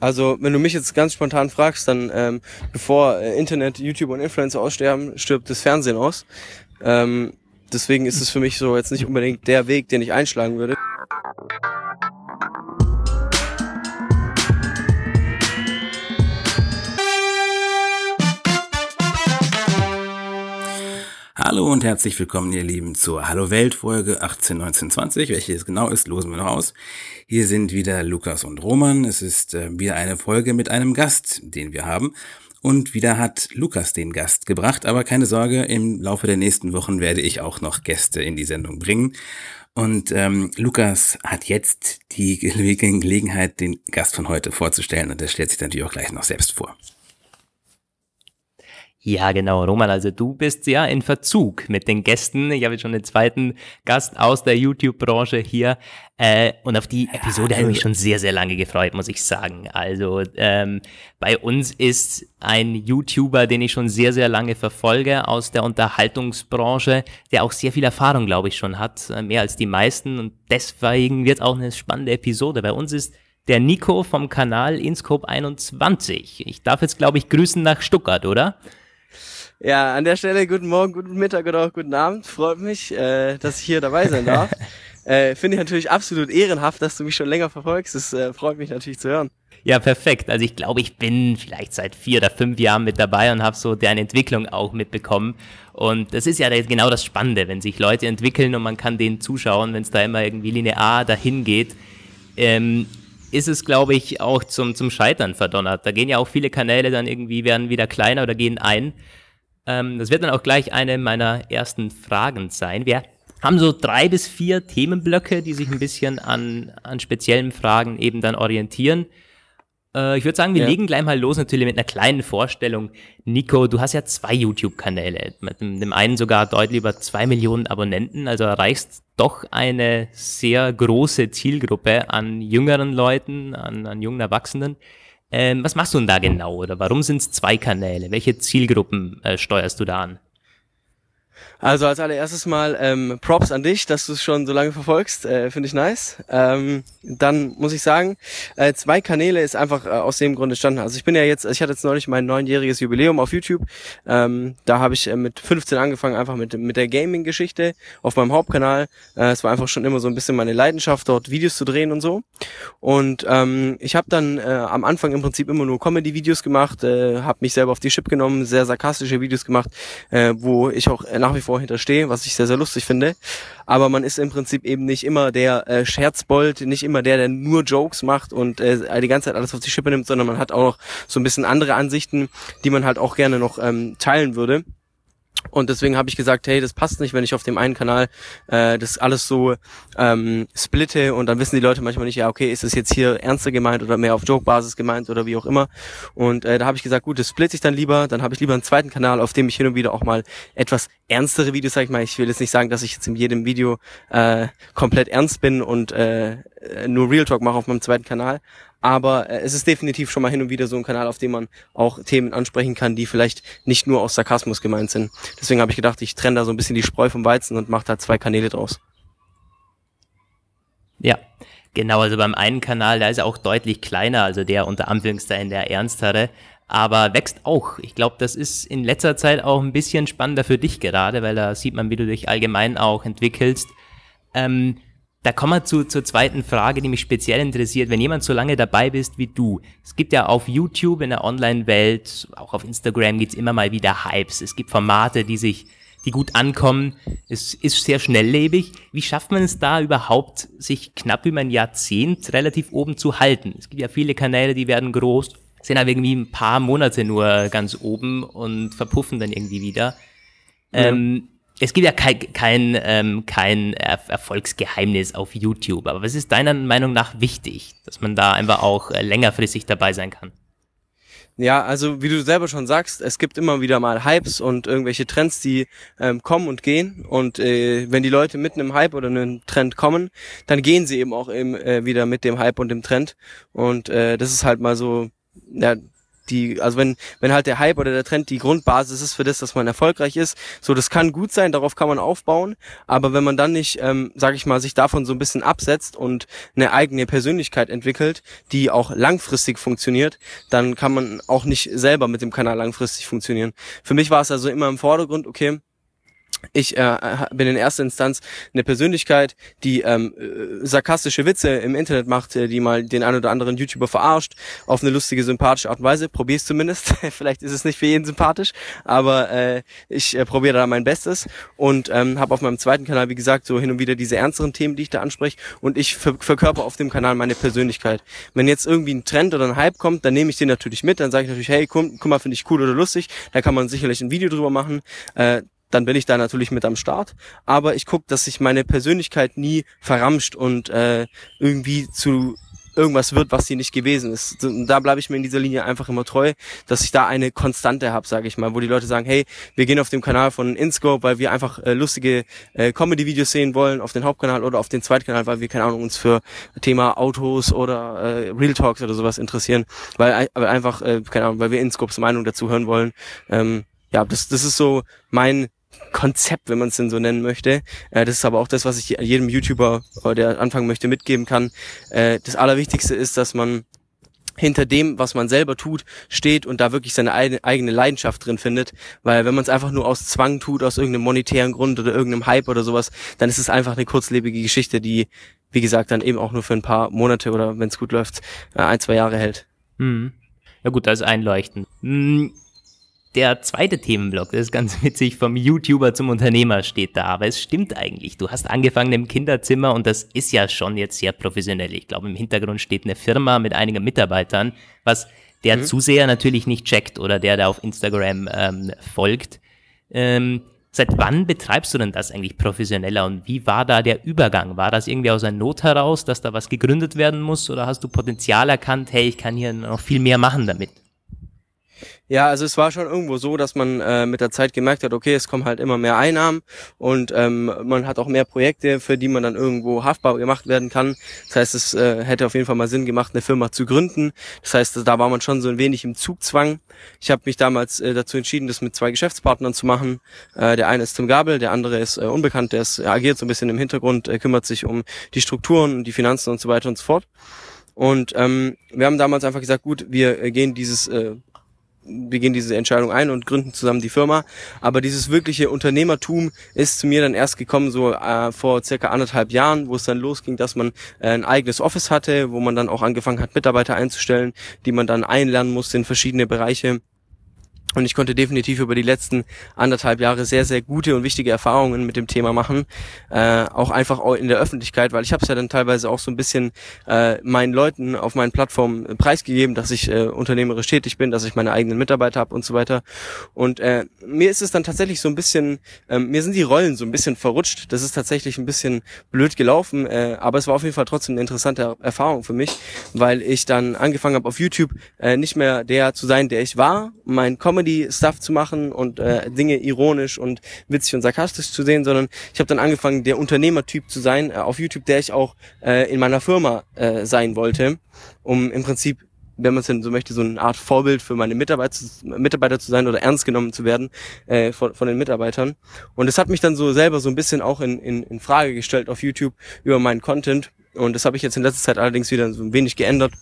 Also, wenn du mich jetzt ganz spontan fragst, dann ähm, bevor äh, Internet, YouTube und Influencer aussterben, stirbt das Fernsehen aus. Ähm, deswegen ist es für mich so jetzt nicht unbedingt der Weg, den ich einschlagen würde. Hallo und herzlich willkommen, ihr Lieben, zur Hallo Welt Folge 18, 19, 20. Welche es genau ist, losen wir noch aus. Hier sind wieder Lukas und Roman. Es ist äh, wieder eine Folge mit einem Gast, den wir haben. Und wieder hat Lukas den Gast gebracht, aber keine Sorge, im Laufe der nächsten Wochen werde ich auch noch Gäste in die Sendung bringen. Und ähm, Lukas hat jetzt die Gelegenheit, den Gast von heute vorzustellen und er stellt sich natürlich auch gleich noch selbst vor. Ja, genau, Roman, also du bist ja in Verzug mit den Gästen. Ich habe jetzt schon den zweiten Gast aus der YouTube-Branche hier. Äh, und auf die Episode habe ich mich schon sehr, sehr lange gefreut, muss ich sagen. Also ähm, bei uns ist ein YouTuber, den ich schon sehr, sehr lange verfolge aus der Unterhaltungsbranche, der auch sehr viel Erfahrung, glaube ich, schon hat, äh, mehr als die meisten. Und deswegen wird auch eine spannende Episode. Bei uns ist der Nico vom Kanal Inscope 21. Ich darf jetzt, glaube ich, grüßen nach Stuttgart, oder? Ja, an der Stelle guten Morgen, guten Mittag oder auch guten Abend. Freut mich, äh, dass ich hier dabei sein darf. äh, Finde ich natürlich absolut ehrenhaft, dass du mich schon länger verfolgst. Das äh, freut mich natürlich zu hören. Ja, perfekt. Also ich glaube, ich bin vielleicht seit vier oder fünf Jahren mit dabei und habe so deren Entwicklung auch mitbekommen. Und das ist ja genau das Spannende, wenn sich Leute entwickeln und man kann denen zuschauen, wenn es da immer irgendwie linear dahin geht. Ähm, ist es, glaube ich, auch zum, zum Scheitern verdonnert. Da gehen ja auch viele Kanäle dann irgendwie, werden wieder kleiner oder gehen ein. Ähm, das wird dann auch gleich eine meiner ersten Fragen sein. Wir haben so drei bis vier Themenblöcke, die sich ein bisschen an, an speziellen Fragen eben dann orientieren. Äh, ich würde sagen, wir ja. legen gleich mal los natürlich mit einer kleinen Vorstellung. Nico, du hast ja zwei YouTube-Kanäle, mit dem, einen sogar deutlich über zwei Millionen Abonnenten, also erreichst doch eine sehr große Zielgruppe an jüngeren Leuten, an, an jungen Erwachsenen. Ähm, was machst du denn da genau oder warum sind es zwei Kanäle? Welche Zielgruppen äh, steuerst du da an? Also als allererstes mal ähm, Props an dich, dass du es schon so lange verfolgst, äh, finde ich nice. Ähm, dann muss ich sagen, äh, zwei Kanäle ist einfach äh, aus dem Grund entstanden. Also ich bin ja jetzt, ich hatte jetzt neulich mein neunjähriges Jubiläum auf YouTube. Ähm, da habe ich äh, mit 15 angefangen, einfach mit, mit der Gaming-Geschichte auf meinem Hauptkanal. Äh, es war einfach schon immer so ein bisschen meine Leidenschaft, dort Videos zu drehen und so. Und ähm, ich habe dann äh, am Anfang im Prinzip immer nur Comedy-Videos gemacht, äh, habe mich selber auf die Chip genommen, sehr sarkastische Videos gemacht, äh, wo ich auch nach wie vor vor hinterstehe, was ich sehr, sehr lustig finde. Aber man ist im Prinzip eben nicht immer der äh, Scherzbold, nicht immer der, der nur Jokes macht und äh, die ganze Zeit alles auf die Schippe nimmt, sondern man hat auch noch so ein bisschen andere Ansichten, die man halt auch gerne noch ähm, teilen würde. Und deswegen habe ich gesagt, hey, das passt nicht, wenn ich auf dem einen Kanal äh, das alles so ähm, splitte und dann wissen die Leute manchmal nicht, ja, okay, ist das jetzt hier ernster gemeint oder mehr auf Joke-Basis gemeint oder wie auch immer. Und äh, da habe ich gesagt, gut, das splitte ich dann lieber, dann habe ich lieber einen zweiten Kanal, auf dem ich hin und wieder auch mal etwas ernstere Videos, sag ich mal. Ich will jetzt nicht sagen, dass ich jetzt in jedem Video äh, komplett ernst bin und äh, nur Real Talk mache auf meinem zweiten Kanal, aber äh, es ist definitiv schon mal hin und wieder so ein Kanal, auf dem man auch Themen ansprechen kann, die vielleicht nicht nur aus Sarkasmus gemeint sind. Deswegen habe ich gedacht, ich trenne da so ein bisschen die Spreu vom Weizen und mache da zwei Kanäle draus. Ja, genau. Also beim einen Kanal, da ist er auch deutlich kleiner, also der unter Anführungszeichen der ernstere, aber wächst auch. Ich glaube, das ist in letzter Zeit auch ein bisschen spannender für dich gerade, weil da sieht man, wie du dich allgemein auch entwickelst. Ähm, da kommen wir zu, zur zweiten Frage, die mich speziell interessiert. Wenn jemand so lange dabei bist wie du, es gibt ja auf YouTube in der Online-Welt, auch auf Instagram gibt's immer mal wieder Hypes. Es gibt Formate, die sich, die gut ankommen. Es ist sehr schnelllebig. Wie schafft man es da überhaupt, sich knapp über ein Jahrzehnt relativ oben zu halten? Es gibt ja viele Kanäle, die werden groß, sind aber irgendwie ein paar Monate nur ganz oben und verpuffen dann irgendwie wieder. Ja. Ähm, es gibt ja kein, kein, ähm, kein Erfolgsgeheimnis auf YouTube, aber was ist deiner Meinung nach wichtig, dass man da einfach auch äh, längerfristig dabei sein kann? Ja, also wie du selber schon sagst, es gibt immer wieder mal Hypes und irgendwelche Trends, die ähm, kommen und gehen. Und äh, wenn die Leute mitten im Hype oder einem Trend kommen, dann gehen sie eben auch eben, äh, wieder mit dem Hype und dem Trend. Und äh, das ist halt mal so, ja, die, also wenn, wenn halt der Hype oder der Trend die Grundbasis ist für das, dass man erfolgreich ist, so das kann gut sein, darauf kann man aufbauen, aber wenn man dann nicht, ähm, sag ich mal, sich davon so ein bisschen absetzt und eine eigene Persönlichkeit entwickelt, die auch langfristig funktioniert, dann kann man auch nicht selber mit dem Kanal langfristig funktionieren. Für mich war es also immer im Vordergrund, okay, ich äh, bin in erster Instanz eine Persönlichkeit, die ähm, äh, sarkastische Witze im Internet macht, äh, die mal den einen oder anderen YouTuber verarscht, auf eine lustige, sympathische Art und Weise. Probier's zumindest. Vielleicht ist es nicht für jeden sympathisch, aber äh, ich äh, probiere da mein Bestes und ähm, habe auf meinem zweiten Kanal, wie gesagt, so hin und wieder diese ernsteren Themen, die ich da anspreche und ich ver verkörper auf dem Kanal meine Persönlichkeit. Wenn jetzt irgendwie ein Trend oder ein Hype kommt, dann nehme ich den natürlich mit, dann sage ich natürlich, hey, guck, guck mal, finde ich cool oder lustig, da kann man sicherlich ein Video drüber machen. Äh, dann bin ich da natürlich mit am Start. Aber ich gucke, dass sich meine Persönlichkeit nie verramscht und äh, irgendwie zu irgendwas wird, was sie nicht gewesen ist. Und da bleibe ich mir in dieser Linie einfach immer treu, dass ich da eine Konstante habe, sage ich mal, wo die Leute sagen, hey, wir gehen auf dem Kanal von InScope, weil wir einfach äh, lustige äh, Comedy-Videos sehen wollen, auf den Hauptkanal oder auf den Zweitkanal, weil wir, keine Ahnung, uns für Thema Autos oder äh, Real Talks oder sowas interessieren, weil, weil einfach, äh, keine Ahnung, weil wir InScopes Meinung dazu hören wollen. Ähm, ja, das, das ist so mein Konzept, wenn man es denn so nennen möchte. Äh, das ist aber auch das, was ich jedem YouTuber, äh, der anfangen möchte, mitgeben kann. Äh, das Allerwichtigste ist, dass man hinter dem, was man selber tut, steht und da wirklich seine eigene Leidenschaft drin findet. Weil wenn man es einfach nur aus Zwang tut, aus irgendeinem monetären Grund oder irgendeinem Hype oder sowas, dann ist es einfach eine kurzlebige Geschichte, die, wie gesagt, dann eben auch nur für ein paar Monate oder wenn es gut läuft, äh, ein, zwei Jahre hält. Hm. Ja gut, das ist einleuchtend. Hm, der zweite Themenblock, das ist ganz witzig, vom YouTuber zum Unternehmer steht da, aber es stimmt eigentlich. Du hast angefangen im Kinderzimmer und das ist ja schon jetzt sehr professionell. Ich glaube, im Hintergrund steht eine Firma mit einigen Mitarbeitern, was der mhm. Zuseher natürlich nicht checkt oder der da auf Instagram ähm, folgt. Ähm, seit wann betreibst du denn das eigentlich professioneller und wie war da der Übergang? War das irgendwie aus einer Not heraus, dass da was gegründet werden muss oder hast du Potenzial erkannt, hey, ich kann hier noch viel mehr machen damit? Ja, also es war schon irgendwo so, dass man äh, mit der Zeit gemerkt hat, okay, es kommen halt immer mehr Einnahmen und ähm, man hat auch mehr Projekte, für die man dann irgendwo haftbar gemacht werden kann. Das heißt, es äh, hätte auf jeden Fall mal Sinn gemacht, eine Firma zu gründen. Das heißt, da war man schon so ein wenig im Zugzwang. Ich habe mich damals äh, dazu entschieden, das mit zwei Geschäftspartnern zu machen. Äh, der eine ist Tim Gabel, der andere ist äh, unbekannt, der ist, er agiert so ein bisschen im Hintergrund, äh, kümmert sich um die Strukturen, die Finanzen und so weiter und so fort. Und ähm, wir haben damals einfach gesagt, gut, wir äh, gehen dieses äh, wir gehen diese Entscheidung ein und gründen zusammen die Firma. Aber dieses wirkliche Unternehmertum ist zu mir dann erst gekommen, so äh, vor circa anderthalb Jahren, wo es dann losging, dass man äh, ein eigenes Office hatte, wo man dann auch angefangen hat, Mitarbeiter einzustellen, die man dann einlernen musste in verschiedene Bereiche. Und ich konnte definitiv über die letzten anderthalb Jahre sehr, sehr gute und wichtige Erfahrungen mit dem Thema machen. Äh, auch einfach in der Öffentlichkeit, weil ich habe es ja dann teilweise auch so ein bisschen äh, meinen Leuten auf meinen Plattformen preisgegeben, dass ich äh, unternehmerisch tätig bin, dass ich meine eigenen Mitarbeiter habe und so weiter. Und äh, mir ist es dann tatsächlich so ein bisschen, äh, mir sind die Rollen so ein bisschen verrutscht. Das ist tatsächlich ein bisschen blöd gelaufen, äh, aber es war auf jeden Fall trotzdem eine interessante Erfahrung für mich, weil ich dann angefangen habe auf YouTube äh, nicht mehr der zu sein, der ich war. Mein Comedy Comedy-Stuff zu machen und äh, Dinge ironisch und witzig und sarkastisch zu sehen, sondern ich habe dann angefangen, der Unternehmertyp zu sein äh, auf YouTube, der ich auch äh, in meiner Firma äh, sein wollte, um im Prinzip wenn man es denn so möchte, so eine Art Vorbild für meine Mitarbeiter, Mitarbeiter zu sein oder ernst genommen zu werden äh, von, von den Mitarbeitern. Und es hat mich dann so selber so ein bisschen auch in, in, in Frage gestellt auf YouTube über meinen Content. Und das habe ich jetzt in letzter Zeit allerdings wieder so ein wenig geändert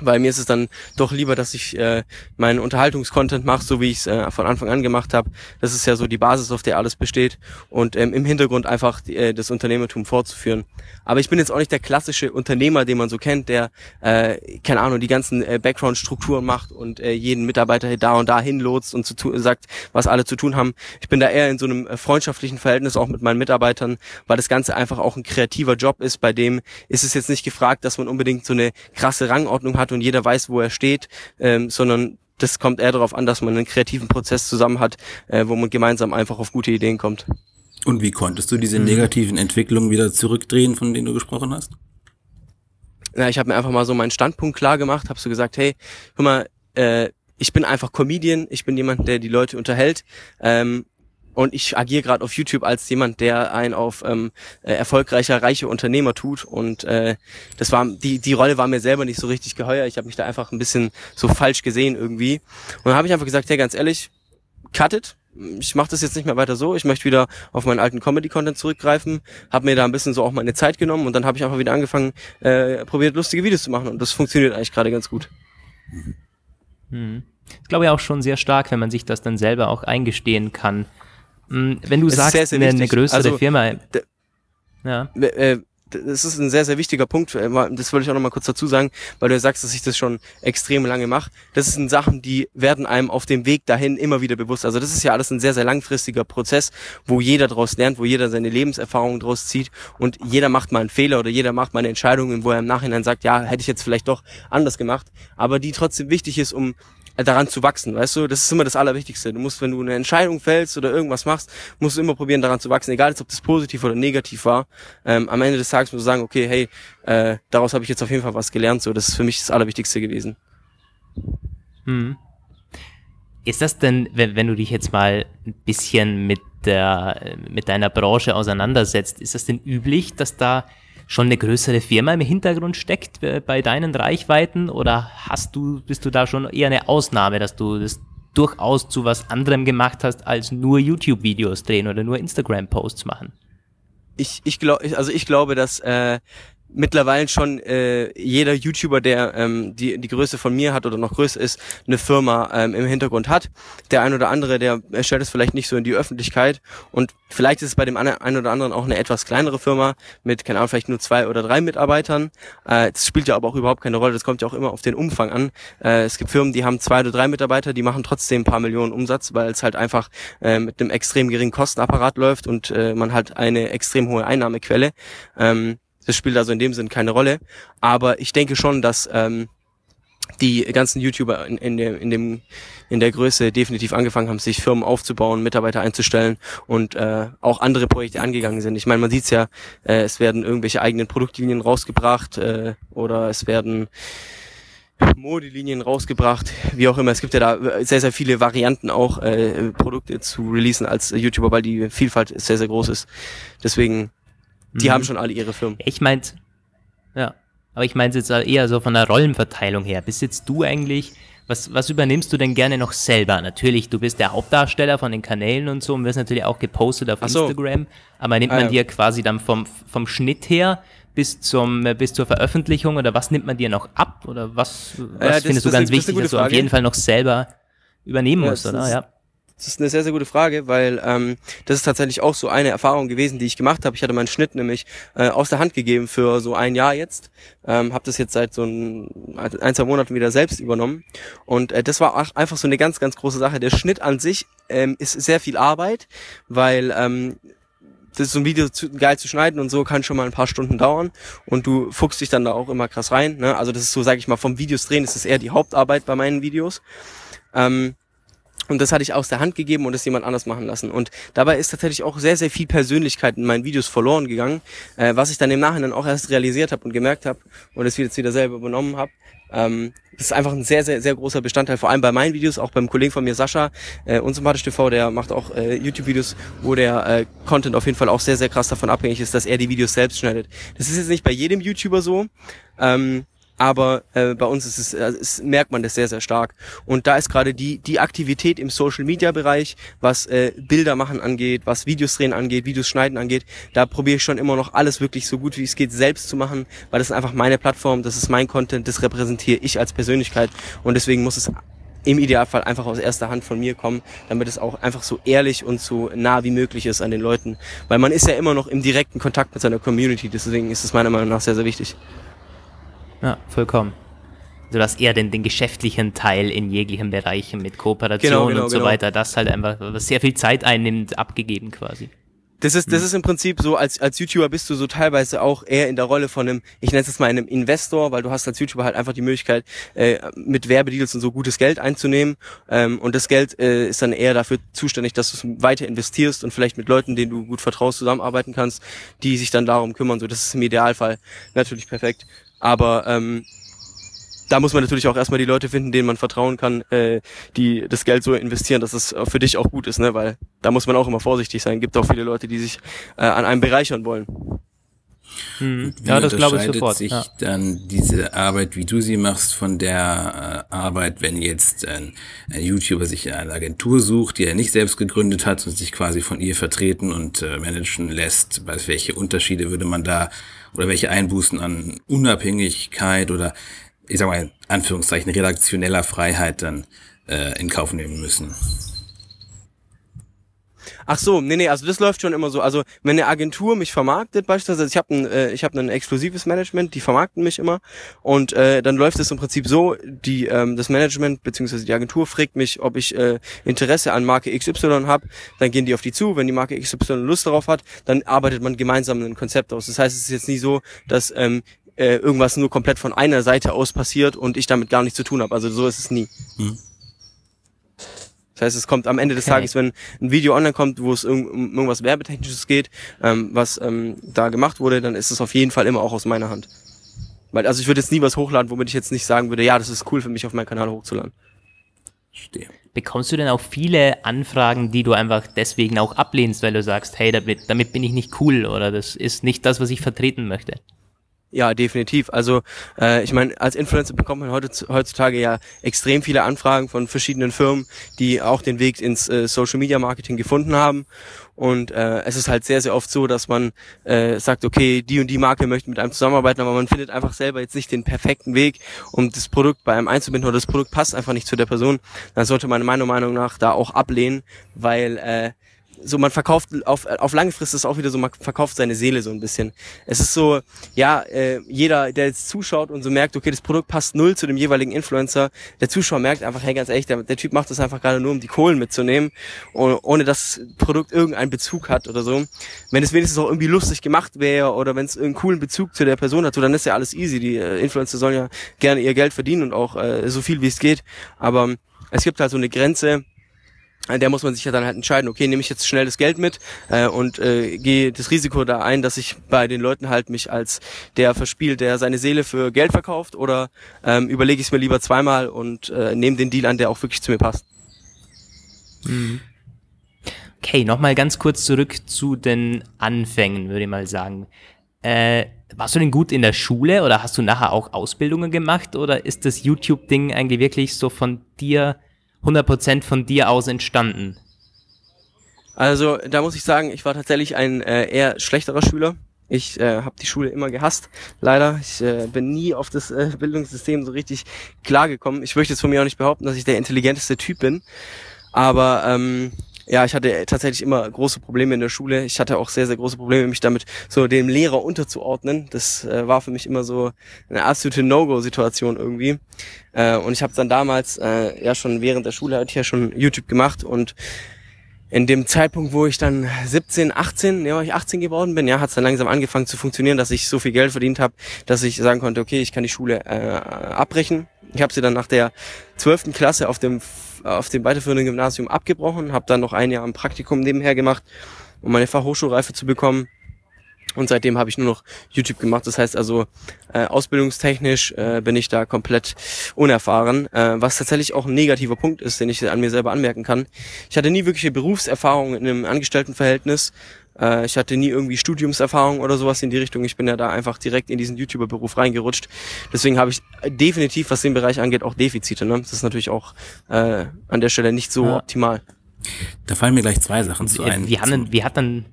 weil mir ist es dann doch lieber, dass ich äh, meinen Unterhaltungskontent mache, so wie ich es äh, von Anfang an gemacht habe. Das ist ja so die Basis, auf der alles besteht und ähm, im Hintergrund einfach die, äh, das Unternehmertum fortzuführen. Aber ich bin jetzt auch nicht der klassische Unternehmer, den man so kennt, der äh, keine Ahnung die ganzen äh, Background-Strukturen macht und äh, jeden Mitarbeiter da und da hinlotst und zu sagt, was alle zu tun haben. Ich bin da eher in so einem äh, freundschaftlichen Verhältnis auch mit meinen Mitarbeitern, weil das Ganze einfach auch ein kreativer Job ist. Bei dem ist es jetzt nicht gefragt, dass man unbedingt so eine krasse Rangordnung hat hat und jeder weiß, wo er steht, ähm, sondern das kommt eher darauf an, dass man einen kreativen Prozess zusammen hat, äh, wo man gemeinsam einfach auf gute Ideen kommt. Und wie konntest du diese mhm. negativen Entwicklungen wieder zurückdrehen, von denen du gesprochen hast? Ja, ich habe mir einfach mal so meinen Standpunkt klar gemacht, habe so gesagt, hey, guck mal, äh, ich bin einfach Comedian, ich bin jemand, der die Leute unterhält. Ähm, und ich agiere gerade auf YouTube als jemand, der ein auf ähm, äh, erfolgreicher, reiche Unternehmer tut. Und äh, das war die die Rolle war mir selber nicht so richtig geheuer. Ich habe mich da einfach ein bisschen so falsch gesehen irgendwie. Und dann habe ich einfach gesagt, hey, ganz ehrlich, cut it. Ich mache das jetzt nicht mehr weiter so. Ich möchte wieder auf meinen alten Comedy-Content zurückgreifen. Habe mir da ein bisschen so auch meine Zeit genommen und dann habe ich einfach wieder angefangen, äh, probiert lustige Videos zu machen und das funktioniert eigentlich gerade ganz gut. Mhm. Ich glaube ja auch schon sehr stark, wenn man sich das dann selber auch eingestehen kann. Hm, wenn du Es sagst, sehr, sehr eine, eine größere Also, Firma. Ja. äh, das ist ein sehr, sehr wichtiger Punkt. äh, Das wollte ich auch noch mal kurz dazu sagen, weil du ja sagst, dass ich das schon extrem lange mache. Das sind Sachen, die werden einem auf dem Weg dahin immer wieder bewusst. Also das ist ja alles ein sehr, sehr langfristiger Prozess, wo jeder daraus lernt, wo jeder seine Lebenserfahrungen daraus zieht und jeder macht mal einen Fehler oder jeder macht mal eine Entscheidung, wo er im Nachhinein sagt, ja, hätte ich jetzt vielleicht doch anders gemacht, aber die trotzdem wichtig ist, um daran zu wachsen, weißt du? Das ist immer das Allerwichtigste. Du musst, wenn du eine Entscheidung fällst oder irgendwas machst, musst du immer probieren, daran zu wachsen, egal ob das positiv oder negativ war. Ähm, am Ende des Tages musst du sagen, okay, hey, äh, daraus habe ich jetzt auf jeden Fall was gelernt. So, das ist für mich das Allerwichtigste gewesen. Hm. Ist das denn, wenn, wenn du dich jetzt mal ein bisschen mit der, mit deiner Branche auseinandersetzt, ist das denn üblich, dass da schon eine größere Firma im Hintergrund steckt äh, bei deinen Reichweiten oder hast du, bist du da schon eher eine Ausnahme, dass du das durchaus zu was anderem gemacht hast, als nur YouTube-Videos drehen oder nur Instagram-Posts machen? ich, ich glaube, also ich glaube, dass äh, mittlerweile schon äh, jeder YouTuber, der ähm, die, die Größe von mir hat oder noch größer ist, eine Firma ähm, im Hintergrund hat. Der ein oder andere, der stellt es vielleicht nicht so in die Öffentlichkeit und vielleicht ist es bei dem einen ein oder anderen auch eine etwas kleinere Firma mit, keine Ahnung, vielleicht nur zwei oder drei Mitarbeitern. Äh, das spielt ja aber auch überhaupt keine Rolle, das kommt ja auch immer auf den Umfang an. Äh, es gibt Firmen, die haben zwei oder drei Mitarbeiter, die machen trotzdem ein paar Millionen Umsatz, weil es halt einfach äh, mit einem extrem geringen Kostenapparat läuft und äh, man hat eine extrem hohe Einnahmequelle. Ähm, das spielt also in dem Sinn keine Rolle. Aber ich denke schon, dass ähm, die ganzen YouTuber in, in, der, in, dem, in der Größe definitiv angefangen haben, sich Firmen aufzubauen, Mitarbeiter einzustellen und äh, auch andere Projekte angegangen sind. Ich meine, man sieht's ja, äh, es werden irgendwelche eigenen Produktlinien rausgebracht äh, oder es werden Modelinien rausgebracht, wie auch immer. Es gibt ja da sehr, sehr viele Varianten auch, äh, Produkte zu releasen als YouTuber, weil die Vielfalt sehr, sehr groß ist. Deswegen, die Mhm. haben schon alle ihre Firmen. Ich meinte, ja, aber ich meinte jetzt eher so von der Rollenverteilung her. Bist jetzt du eigentlich, was, was übernimmst du denn gerne noch selber? Natürlich, du bist der Hauptdarsteller von den Kanälen und so und wirst natürlich auch gepostet auf so. Instagram, aber nimmt Ah, man ja. dir quasi dann vom, vom Schnitt her bis zum bis zur Veröffentlichung oder was nimmt man dir noch ab oder was, was das- findest du das ganz ist eine wichtig, dass du auf jeden Fall noch selber übernehmen Ja, musst, oder? Ja. Das ist eine sehr, sehr gute Frage, weil ähm, das ist tatsächlich auch so eine Erfahrung gewesen, die ich gemacht habe. Ich hatte meinen Schnitt nämlich äh, aus der Hand gegeben für so ein Jahr jetzt. Ähm, habe das jetzt seit so ein, ein, zwei Monaten wieder selbst übernommen. Und äh, das war auch einfach so eine ganz, ganz große Sache. Der Schnitt an sich ähm, ist sehr viel Arbeit, weil ähm, das so ein Video zu, geil zu schneiden und so kann schon mal ein paar Stunden dauern und du fuchst dich dann da auch immer krass rein. Ne? Also das ist so, sage ich mal, vom Videos drehen ist das eher die Hauptarbeit bei meinen Videos. Ähm, und das hatte ich aus der Hand gegeben und das jemand anders machen lassen. Und dabei ist tatsächlich auch sehr, sehr viel Persönlichkeit in meinen Videos verloren gegangen, äh, was ich dann im Nachhinein auch erst realisiert habe und gemerkt habe und es jetzt wieder selber übernommen habe. Ähm, das ist einfach ein sehr, sehr, sehr großer Bestandteil, vor allem bei meinen Videos, auch beim Kollegen von mir, Sascha, äh, unsympathisch TV, der macht auch äh, YouTube-Videos, wo der äh, Content auf jeden Fall auch sehr, sehr krass davon abhängig ist, dass er die Videos selbst schneidet. Das ist jetzt nicht bei jedem YouTuber so, ähm, aber äh, bei uns ist es, äh, es merkt man das sehr, sehr stark. Und da ist gerade die, die Aktivität im Social Media Bereich, was äh, Bilder machen angeht, was Videos drehen angeht, Videos schneiden angeht, da probiere ich schon immer noch alles wirklich so gut wie es geht selbst zu machen, weil das ist einfach meine Plattform, das ist mein Content, das repräsentiere ich als Persönlichkeit und deswegen muss es im Idealfall einfach aus erster Hand von mir kommen, damit es auch einfach so ehrlich und so nah wie möglich ist an den Leuten. Weil man ist ja immer noch im direkten Kontakt mit seiner Community, deswegen ist es meiner Meinung nach sehr, sehr wichtig. Ja, vollkommen. Also du hast eher den, den geschäftlichen Teil in jeglichen Bereichen mit Kooperation Genau, genau, und so genau. weiter, das halt einfach, was sehr viel Zeit einnimmt, abgegeben quasi. Das ist, das ist im Prinzip so, als, als YouTuber bist du so teilweise auch eher in der Rolle von einem, ich nenne es mal einem Investor, weil du hast als YouTuber halt einfach die Möglichkeit, äh, mit Werbedeals und so gutes Geld einzunehmen. Ähm, und das Geld äh, ist dann eher dafür zuständig, dass du es weiter investierst und vielleicht mit Leuten, denen du gut vertraust, zusammenarbeiten kannst, die sich dann darum kümmern. So, das ist im Idealfall natürlich perfekt. Aber ähm, da muss man natürlich auch erstmal die Leute finden, denen man vertrauen kann, äh, die das Geld so investieren, dass es für dich auch gut ist, ne? Weil da muss man auch immer vorsichtig sein. Gibt auch viele Leute, die sich äh, an einem bereichern wollen. Mhm. Ja, das glaube ich sofort. sich ja. dann diese Arbeit, wie du sie machst, von der äh, Arbeit, wenn jetzt ein, ein, YouTuber sich eine Agentur sucht, die er nicht selbst gegründet hat und sich quasi von ihr vertreten und äh, managen lässt? Welche Unterschiede würde man da oder welche Einbußen an Unabhängigkeit oder ich sag mal, in Anführungszeichen, redaktioneller Freiheit dann äh, in Kauf nehmen müssen. Ach so, nee, nee, also das läuft schon immer so. Also wenn eine Agentur mich vermarktet, beispielsweise, ich habe ein, äh, ich habe ein exklusives Management, die vermarkten mich immer und äh, dann läuft es im Prinzip so, die ähm, das Management beziehungsweise die Agentur fragt mich, ob ich äh, Interesse an Marke XY habe, dann gehen die auf die zu, wenn die Marke XY Lust darauf hat, dann arbeitet man gemeinsam ein Konzept aus. Das heißt, es ist jetzt nie so, dass ähm, äh, irgendwas nur komplett von einer Seite aus passiert und ich damit gar nichts zu tun habe. Also so ist es nie. Mhm. Das heißt, es kommt am Ende des okay. Tages, wenn ein Video online kommt, wo es um irgendwas Werbetechnisches geht, ähm, was ähm, da gemacht wurde, dann ist es auf jeden Fall immer auch aus meiner Hand. Weil, also ich würde jetzt nie was hochladen, womit ich jetzt nicht sagen würde, ja, das ist cool für mich auf meinen Kanal hochzuladen. Stehe. Bekommst du denn auch viele Anfragen, die du einfach deswegen auch ablehnst, weil du sagst, hey, damit, damit bin ich nicht cool oder das ist nicht das, was ich vertreten möchte? Ja, definitiv. Also äh, ich meine, als Influencer bekommt man heutzutage ja extrem viele Anfragen von verschiedenen Firmen, die auch den Weg ins äh, Social Media Marketing gefunden haben. Und äh, es ist halt sehr, sehr oft so, dass man äh, sagt, okay, die und die Marke möchte mit einem zusammenarbeiten, aber man findet einfach selber jetzt nicht den perfekten Weg, um das Produkt bei einem einzubinden oder das Produkt passt einfach nicht zu der Person. Dann sollte man meiner Meinung nach da auch ablehnen, weil äh, so man verkauft auf, auf lange Frist ist auch wieder so, man verkauft seine Seele so ein bisschen. Es ist so, ja, äh, jeder, der jetzt zuschaut und so merkt, okay, das Produkt passt null zu dem jeweiligen Influencer, der Zuschauer merkt einfach, hey, ganz ehrlich, der, der Typ macht das einfach gerade nur, um die Kohlen mitzunehmen, ohne, ohne dass das Produkt irgendeinen Bezug hat oder so. Wenn es wenigstens auch irgendwie lustig gemacht wäre oder wenn es einen coolen Bezug zu der Person hat, so, dann ist ja alles easy. Die äh, Influencer sollen ja gerne ihr Geld verdienen und auch äh, so viel wie es geht. Aber es gibt halt so eine Grenze, der muss man sich ja dann halt entscheiden, okay, nehme ich jetzt schnell das Geld mit äh, und äh, gehe das Risiko da ein, dass ich bei den Leuten halt mich als der verspielt, der seine Seele für Geld verkauft oder ähm, überlege ich es mir lieber zweimal und äh, nehme den Deal an, der auch wirklich zu mir passt. Mhm. Okay, nochmal ganz kurz zurück zu den Anfängen, würde ich mal sagen. Äh, warst du denn gut in der Schule oder hast du nachher auch Ausbildungen gemacht oder ist das YouTube-Ding eigentlich wirklich so von dir 100% von dir aus entstanden? Also da muss ich sagen, ich war tatsächlich ein äh, eher schlechterer Schüler. Ich äh, habe die Schule immer gehasst, leider. Ich äh, bin nie auf das äh, Bildungssystem so richtig klargekommen. Ich möchte jetzt von mir auch nicht behaupten, dass ich der intelligenteste Typ bin. Aber ähm, ja, ich hatte tatsächlich immer große Probleme in der Schule. Ich hatte auch sehr, sehr große Probleme, mich damit so dem Lehrer unterzuordnen. Das äh, war für mich immer so eine absolute No-Go-Situation irgendwie. Äh, und ich habe dann damals, äh, ja schon während der Schule, hatte ich ja schon YouTube gemacht und in dem Zeitpunkt, wo ich dann 17, 18, ja, ich 18 geworden bin, ja, hat es dann langsam angefangen zu funktionieren, dass ich so viel Geld verdient habe, dass ich sagen konnte, okay, ich kann die Schule äh, abbrechen. Ich habe sie dann nach der 12. Klasse auf dem auf dem weiterführenden Gymnasium abgebrochen, habe dann noch ein Jahr ein Praktikum nebenher gemacht, um meine Fachhochschulreife zu bekommen. Und seitdem habe ich nur noch YouTube gemacht. Das heißt also, äh, ausbildungstechnisch äh, bin ich da komplett unerfahren, äh, was tatsächlich auch ein negativer Punkt ist, den ich an mir selber anmerken kann. Ich hatte nie wirkliche Berufserfahrung in einem Angestelltenverhältnis, äh, ich hatte nie irgendwie Studiumserfahrung oder sowas in die Richtung. Ich bin ja da einfach direkt in diesen YouTuber-Beruf reingerutscht. Deswegen habe ich definitiv, was den Bereich angeht, auch Defizite. Ne? Das ist natürlich auch äh, an der Stelle nicht so ja. optimal. Da fallen mir gleich zwei Sachen zu ein. Wie, haben, wie hat dann...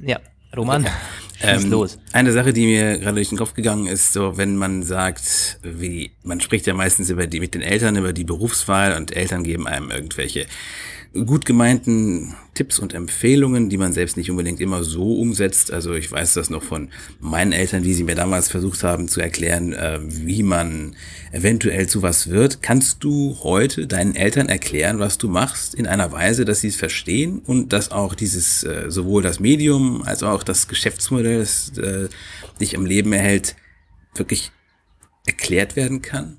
Ja, Roman? Ja. Ähm, los. Eine Sache, die mir gerade durch den Kopf gegangen ist, so wenn man sagt, wie man spricht ja meistens über die mit den Eltern über die Berufswahl und Eltern geben einem irgendwelche gut gemeinten Tipps und Empfehlungen, die man selbst nicht unbedingt immer so umsetzt. Also ich weiß das noch von meinen Eltern, wie sie mir damals versucht haben zu erklären, äh, wie man eventuell zu was wird. Kannst du heute deinen Eltern erklären, was du machst, in einer Weise, dass sie es verstehen und dass auch dieses, äh, sowohl das Medium als auch das Geschäftsmodell, das äh, dich am Leben erhält, wirklich erklärt werden kann?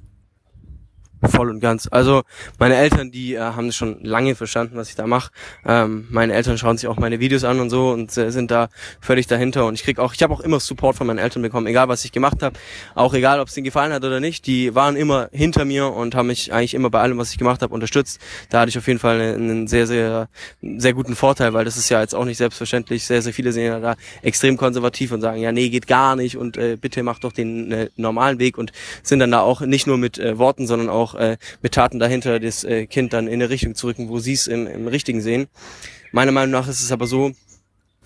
Voll und ganz. Also meine Eltern, die äh, haben schon lange verstanden, was ich da mache. Ähm, meine Eltern schauen sich auch meine Videos an und so und äh, sind da völlig dahinter. Und ich krieg auch, ich habe auch immer Support von meinen Eltern bekommen, egal was ich gemacht habe, auch egal, ob es denen gefallen hat oder nicht. Die waren immer hinter mir und haben mich eigentlich immer bei allem, was ich gemacht habe, unterstützt. Da hatte ich auf jeden Fall einen sehr, sehr, sehr guten Vorteil, weil das ist ja jetzt auch nicht selbstverständlich. Sehr, sehr viele sind ja da extrem konservativ und sagen, ja, nee, geht gar nicht und äh, bitte mach doch den äh, normalen Weg und sind dann da auch nicht nur mit äh, Worten, sondern auch äh, mit Taten dahinter das äh, Kind dann in eine Richtung zu rücken, wo sie es im, im Richtigen sehen. Meiner Meinung nach ist es aber so,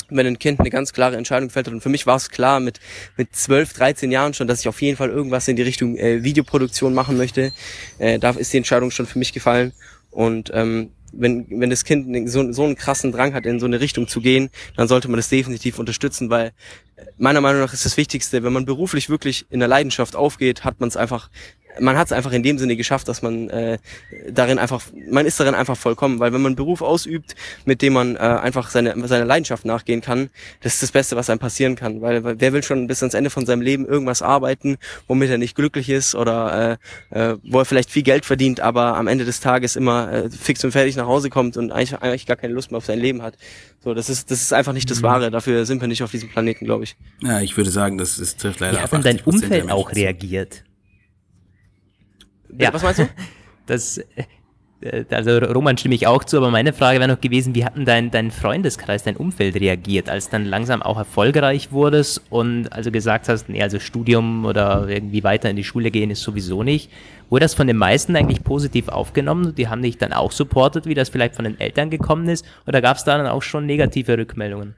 wenn ein Kind eine ganz klare Entscheidung fällt und für mich war es klar mit mit 12, 13 Jahren schon, dass ich auf jeden Fall irgendwas in die Richtung äh, Videoproduktion machen möchte. Äh, da ist die Entscheidung schon für mich gefallen und ähm, wenn, wenn das Kind so, so einen krassen Drang hat, in so eine Richtung zu gehen, dann sollte man das definitiv unterstützen, weil meiner Meinung nach ist das Wichtigste, wenn man beruflich wirklich in der Leidenschaft aufgeht, hat man es einfach man hat es einfach in dem Sinne geschafft, dass man äh, darin einfach, man ist darin einfach vollkommen, weil wenn man einen Beruf ausübt, mit dem man äh, einfach seine, seine Leidenschaft nachgehen kann, das ist das Beste, was einem passieren kann, weil, weil wer will schon bis ans Ende von seinem Leben irgendwas arbeiten, womit er nicht glücklich ist oder äh, äh, wo er vielleicht viel Geld verdient, aber am Ende des Tages immer äh, fix und fertig nach Hause kommt und eigentlich, eigentlich gar keine Lust mehr auf sein Leben hat. So, das ist, das ist einfach nicht das mhm. Wahre. Dafür sind wir nicht auf diesem Planeten, glaube ich. Ja, ich würde sagen, das, das trifft leider. Wie hat denn dein Umfeld auch reagiert? Ja. Was meinst du? Das, äh, also Roman stimme ich auch zu, aber meine Frage wäre noch gewesen, wie hat denn dein, dein Freundeskreis, dein Umfeld reagiert, als dann langsam auch erfolgreich wurdest und also gesagt hast, nee, also Studium oder irgendwie weiter in die Schule gehen ist sowieso nicht. Wurde das von den meisten eigentlich positiv aufgenommen? Die haben dich dann auch supportet, wie das vielleicht von den Eltern gekommen ist? Oder gab es da dann auch schon negative Rückmeldungen?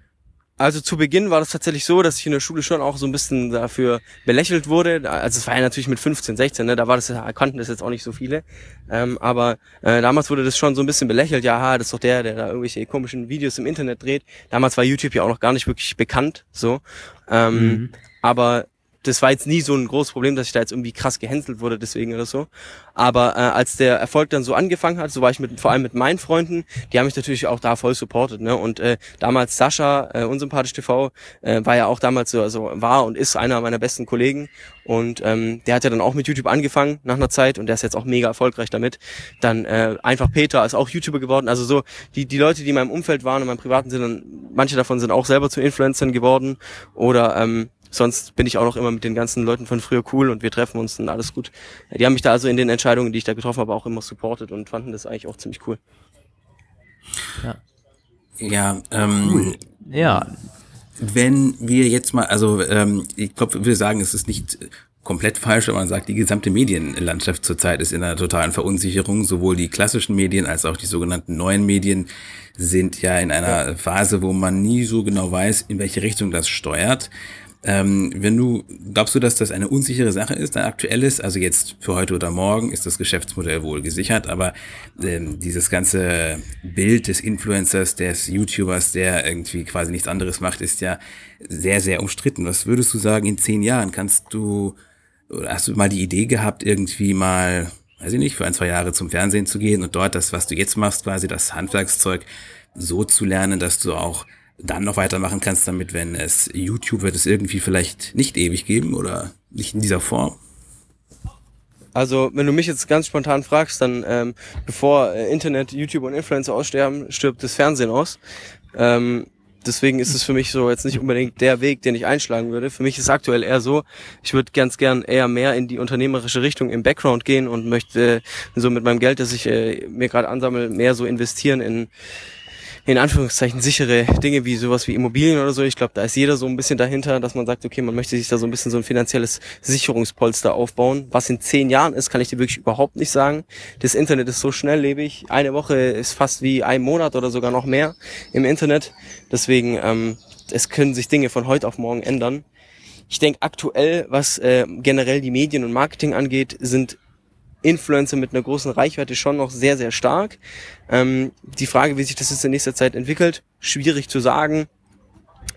Also zu Beginn war das tatsächlich so, dass ich in der Schule schon auch so ein bisschen dafür belächelt wurde. Also es war ja natürlich mit 15, 16, ne? da war das, kannten das jetzt auch nicht so viele. Ähm, aber äh, damals wurde das schon so ein bisschen belächelt. Ja, das ist doch der, der da irgendwelche komischen Videos im Internet dreht. Damals war YouTube ja auch noch gar nicht wirklich bekannt. So. Ähm, mhm. Aber das war jetzt nie so ein großes Problem, dass ich da jetzt irgendwie krass gehänselt wurde deswegen oder so. Aber äh, als der Erfolg dann so angefangen hat, so war ich mit vor allem mit meinen Freunden, die haben mich natürlich auch da voll supportet. Ne? Und äh, damals Sascha, äh, unsympathisch TV, äh, war ja auch damals so, also war und ist einer meiner besten Kollegen. Und ähm, der hat ja dann auch mit YouTube angefangen nach einer Zeit und der ist jetzt auch mega erfolgreich damit. Dann äh, einfach Peter ist auch YouTuber geworden. Also so die die Leute, die in meinem Umfeld waren, in meinem privaten sind dann manche davon sind auch selber zu Influencern geworden oder ähm, sonst bin ich auch noch immer mit den ganzen Leuten von früher cool und wir treffen uns und alles gut. Die haben mich da also in den Entscheidungen, die ich da getroffen habe, auch immer supportet und fanden das eigentlich auch ziemlich cool. Ja. Ja, ähm, ja. Wenn wir jetzt mal, also ähm, ich glaube, wir sagen, es ist nicht komplett falsch, wenn man sagt, die gesamte Medienlandschaft zurzeit ist in einer totalen Verunsicherung. Sowohl die klassischen Medien als auch die sogenannten neuen Medien sind ja in einer Phase, wo man nie so genau weiß, in welche Richtung das steuert. Ähm, wenn du, glaubst du, dass das eine unsichere Sache ist, ein aktuelles, also jetzt für heute oder morgen ist das Geschäftsmodell wohl gesichert, aber ähm, dieses ganze Bild des Influencers, des YouTubers, der irgendwie quasi nichts anderes macht, ist ja sehr, sehr umstritten. Was würdest du sagen, in zehn Jahren kannst du, oder hast du mal die Idee gehabt, irgendwie mal, weiß ich nicht, für ein, zwei Jahre zum Fernsehen zu gehen und dort das, was du jetzt machst, quasi das Handwerkszeug so zu lernen, dass du auch dann noch weitermachen kannst damit, wenn es YouTube wird es irgendwie vielleicht nicht ewig geben oder nicht in dieser Form? Also, wenn du mich jetzt ganz spontan fragst, dann ähm, bevor äh, Internet, YouTube und Influencer aussterben, stirbt das Fernsehen aus. Ähm, deswegen ist es für mich so jetzt nicht unbedingt der Weg, den ich einschlagen würde. Für mich ist aktuell eher so, ich würde ganz gern eher mehr in die unternehmerische Richtung im Background gehen und möchte so mit meinem Geld, das ich äh, mir gerade ansammle, mehr so investieren in in Anführungszeichen sichere Dinge wie sowas wie Immobilien oder so. Ich glaube, da ist jeder so ein bisschen dahinter, dass man sagt, okay, man möchte sich da so ein bisschen so ein finanzielles Sicherungspolster aufbauen. Was in zehn Jahren ist, kann ich dir wirklich überhaupt nicht sagen. Das Internet ist so schnelllebig. Eine Woche ist fast wie ein Monat oder sogar noch mehr im Internet. Deswegen, ähm, es können sich Dinge von heute auf morgen ändern. Ich denke aktuell, was äh, generell die Medien und Marketing angeht, sind Influencer mit einer großen Reichweite schon noch sehr, sehr stark. Ähm, die Frage, wie sich das jetzt in nächster Zeit entwickelt, schwierig zu sagen,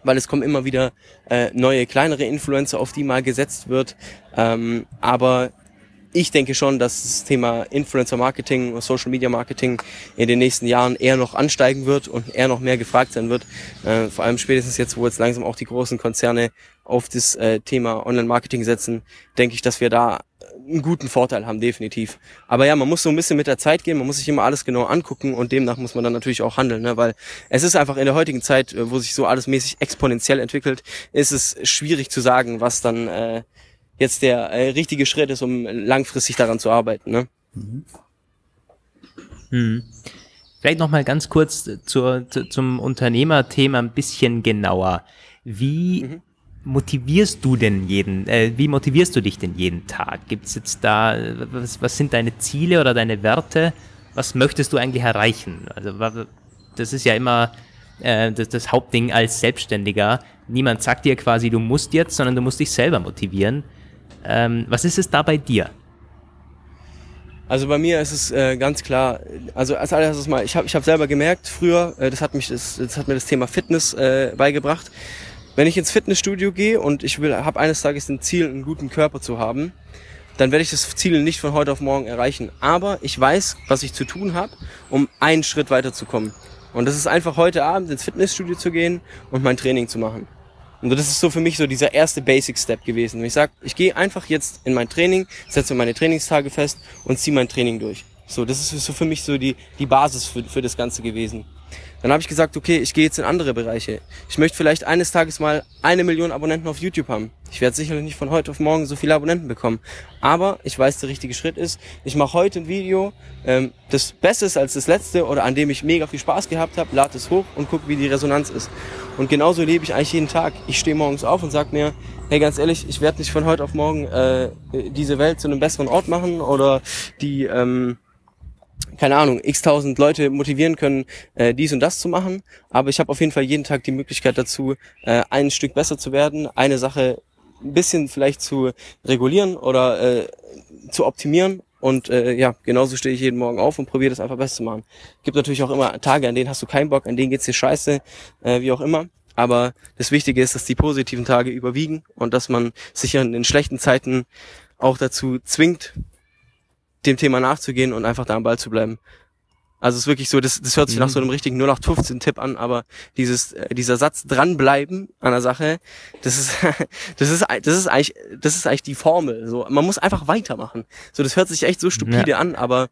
weil es kommen immer wieder äh, neue, kleinere Influencer, auf die mal gesetzt wird. Ähm, aber ich denke schon, dass das Thema Influencer Marketing und Social Media Marketing in den nächsten Jahren eher noch ansteigen wird und eher noch mehr gefragt sein wird. Äh, vor allem spätestens jetzt, wo jetzt langsam auch die großen Konzerne auf das äh, Thema Online Marketing setzen, denke ich, dass wir da einen guten Vorteil haben, definitiv. Aber ja, man muss so ein bisschen mit der Zeit gehen, man muss sich immer alles genau angucken und demnach muss man dann natürlich auch handeln, ne? weil es ist einfach in der heutigen Zeit, äh, wo sich so alles mäßig exponentiell entwickelt, ist es schwierig zu sagen, was dann äh, jetzt der äh, richtige Schritt ist, um langfristig daran zu arbeiten. Ne? Mhm. Hm. Vielleicht noch mal ganz kurz zur, zu, zum Unternehmerthema ein bisschen genauer. Wie mhm motivierst du denn jeden, äh, wie motivierst du dich denn jeden Tag? Gibt es jetzt da, was, was sind deine Ziele oder deine Werte? Was möchtest du eigentlich erreichen? Also das ist ja immer äh, das, das Hauptding als Selbstständiger. Niemand sagt dir quasi, du musst jetzt, sondern du musst dich selber motivieren. Ähm, was ist es da bei dir? Also bei mir ist es äh, ganz klar, also als allererstes mal, ich habe ich hab selber gemerkt, früher, äh, das, hat mich, das, das hat mir das Thema Fitness äh, beigebracht, wenn ich ins Fitnessstudio gehe und ich will, habe eines Tages ein Ziel, einen guten Körper zu haben, dann werde ich das Ziel nicht von heute auf morgen erreichen. Aber ich weiß, was ich zu tun habe, um einen Schritt weiterzukommen. Und das ist einfach heute Abend ins Fitnessstudio zu gehen und mein Training zu machen. Und das ist so für mich so dieser erste Basic Step gewesen. Ich sage, ich gehe einfach jetzt in mein Training, setze meine Trainingstage fest und ziehe mein Training durch. So, das ist so für mich so die, die Basis für, für das Ganze gewesen. Dann habe ich gesagt, okay, ich gehe jetzt in andere Bereiche. Ich möchte vielleicht eines Tages mal eine Million Abonnenten auf YouTube haben. Ich werde sicherlich nicht von heute auf morgen so viele Abonnenten bekommen. Aber ich weiß, der richtige Schritt ist, ich mache heute ein Video, ähm, das Beste ist als das letzte oder an dem ich mega viel Spaß gehabt habe, lade es hoch und gucke, wie die Resonanz ist. Und genauso lebe ich eigentlich jeden Tag. Ich stehe morgens auf und sage mir, hey, ganz ehrlich, ich werde nicht von heute auf morgen äh, diese Welt zu einem besseren Ort machen oder die... Ähm, keine Ahnung, x tausend Leute motivieren können, äh, dies und das zu machen. Aber ich habe auf jeden Fall jeden Tag die Möglichkeit dazu, äh, ein Stück besser zu werden, eine Sache ein bisschen vielleicht zu regulieren oder äh, zu optimieren. Und äh, ja, genauso stehe ich jeden Morgen auf und probiere das einfach besser zu machen. Gibt natürlich auch immer Tage, an denen hast du keinen Bock, an denen geht's dir scheiße, äh, wie auch immer. Aber das Wichtige ist, dass die positiven Tage überwiegen und dass man sich in den schlechten Zeiten auch dazu zwingt, dem Thema nachzugehen und einfach da am Ball zu bleiben. Also es ist wirklich so, das, das hört sich mhm. nach so einem richtigen 0815-Tipp an, aber dieses, äh, dieser Satz dranbleiben an der Sache, das ist, das ist, das ist eigentlich, das ist eigentlich die Formel. So, man muss einfach weitermachen. So, das hört sich echt so stupide ja. an, aber